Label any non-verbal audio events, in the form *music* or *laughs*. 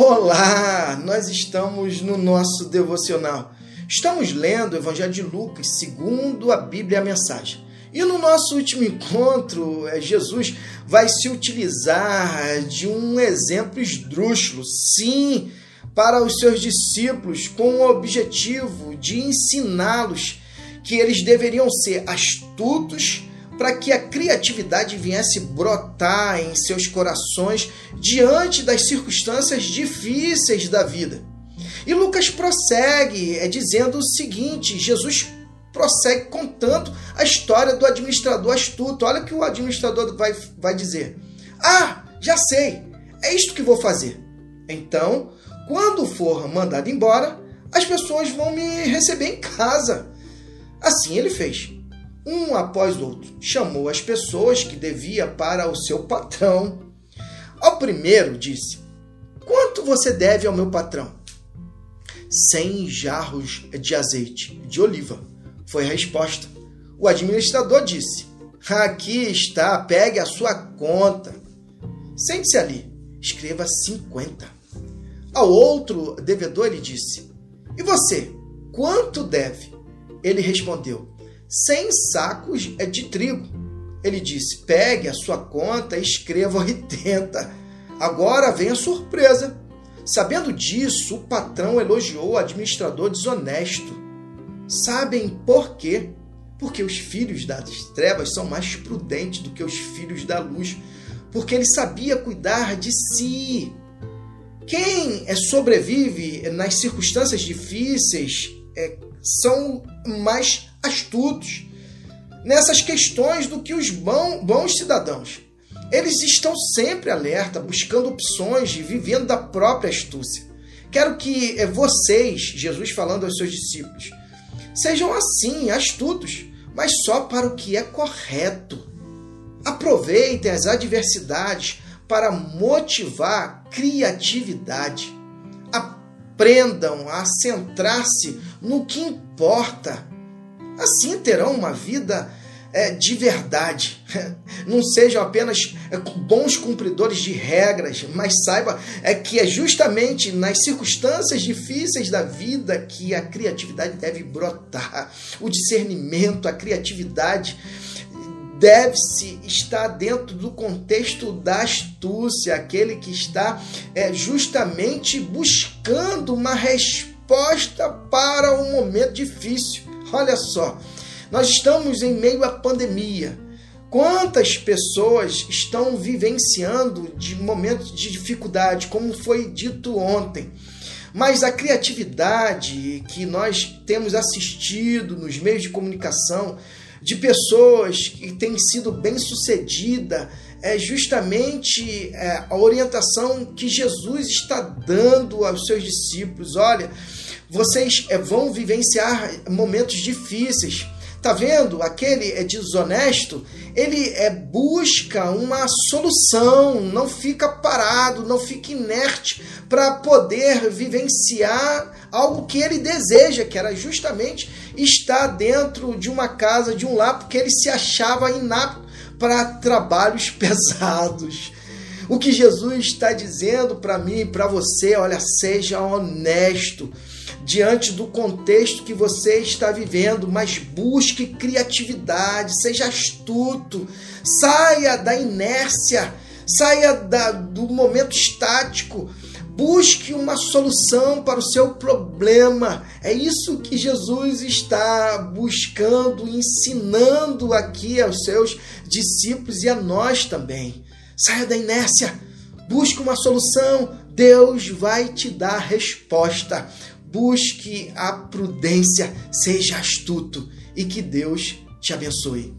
Olá, nós estamos no nosso devocional. Estamos lendo o Evangelho de Lucas, segundo a Bíblia e a mensagem. E no nosso último encontro, é, Jesus vai se utilizar de um exemplo esdrúxulo, sim, para os seus discípulos, com o objetivo de ensiná-los que eles deveriam ser astutos para que a criatividade viesse brotar em seus corações diante das circunstâncias difíceis da vida. E Lucas prossegue é, dizendo o seguinte: Jesus prossegue contando a história do administrador astuto. Olha o que o administrador vai, vai dizer: Ah, já sei, é isto que vou fazer. Então, quando for mandado embora, as pessoas vão me receber em casa. Assim ele fez um após outro. Chamou as pessoas que devia para o seu patrão. Ao primeiro disse: Quanto você deve ao meu patrão? Cem jarros de azeite de oliva. Foi a resposta. O administrador disse: Aqui está, pegue a sua conta. Sente-se ali, escreva 50. Ao outro devedor ele disse: E você, quanto deve? Ele respondeu: 100 sacos é de trigo. Ele disse: pegue a sua conta e escreva 80. Agora vem a surpresa. Sabendo disso, o patrão elogiou o administrador desonesto. Sabem por quê? Porque os filhos das trevas são mais prudentes do que os filhos da luz, porque ele sabia cuidar de si. Quem é, sobrevive nas circunstâncias difíceis é, são mais astutos nessas questões do que os bons cidadãos. Eles estão sempre alerta, buscando opções e vivendo da própria astúcia. Quero que eh, vocês, Jesus falando aos seus discípulos, sejam assim, astutos, mas só para o que é correto. Aproveitem as adversidades para motivar criatividade. Aprendam a centrar-se no que importa Assim terão uma vida é, de verdade. *laughs* Não sejam apenas bons cumpridores de regras, mas saiba é, que é justamente nas circunstâncias difíceis da vida que a criatividade deve brotar. O discernimento, a criatividade deve-se estar dentro do contexto da astúcia, aquele que está é, justamente buscando uma resposta para um momento difícil. Olha só, nós estamos em meio à pandemia. Quantas pessoas estão vivenciando de momentos de dificuldade, como foi dito ontem? Mas a criatividade que nós temos assistido nos meios de comunicação de pessoas que têm sido bem-sucedida é justamente é, a orientação que Jesus está dando aos seus discípulos. Olha, vocês é, vão vivenciar momentos difíceis. Tá vendo? Aquele é desonesto, ele é, busca uma solução, não fica parado, não fica inerte para poder vivenciar algo que ele deseja, que era justamente estar dentro de uma casa, de um lar, porque ele se achava inapto para trabalhos *laughs* pesados. O que Jesus está dizendo para mim e para você, olha, seja honesto diante do contexto que você está vivendo, mas busque criatividade, seja astuto, saia da inércia, saia da, do momento estático, busque uma solução para o seu problema. É isso que Jesus está buscando, ensinando aqui aos seus discípulos e a nós também. Saia da inércia, busque uma solução, Deus vai te dar resposta busque a prudência, seja astuto e que Deus te abençoe.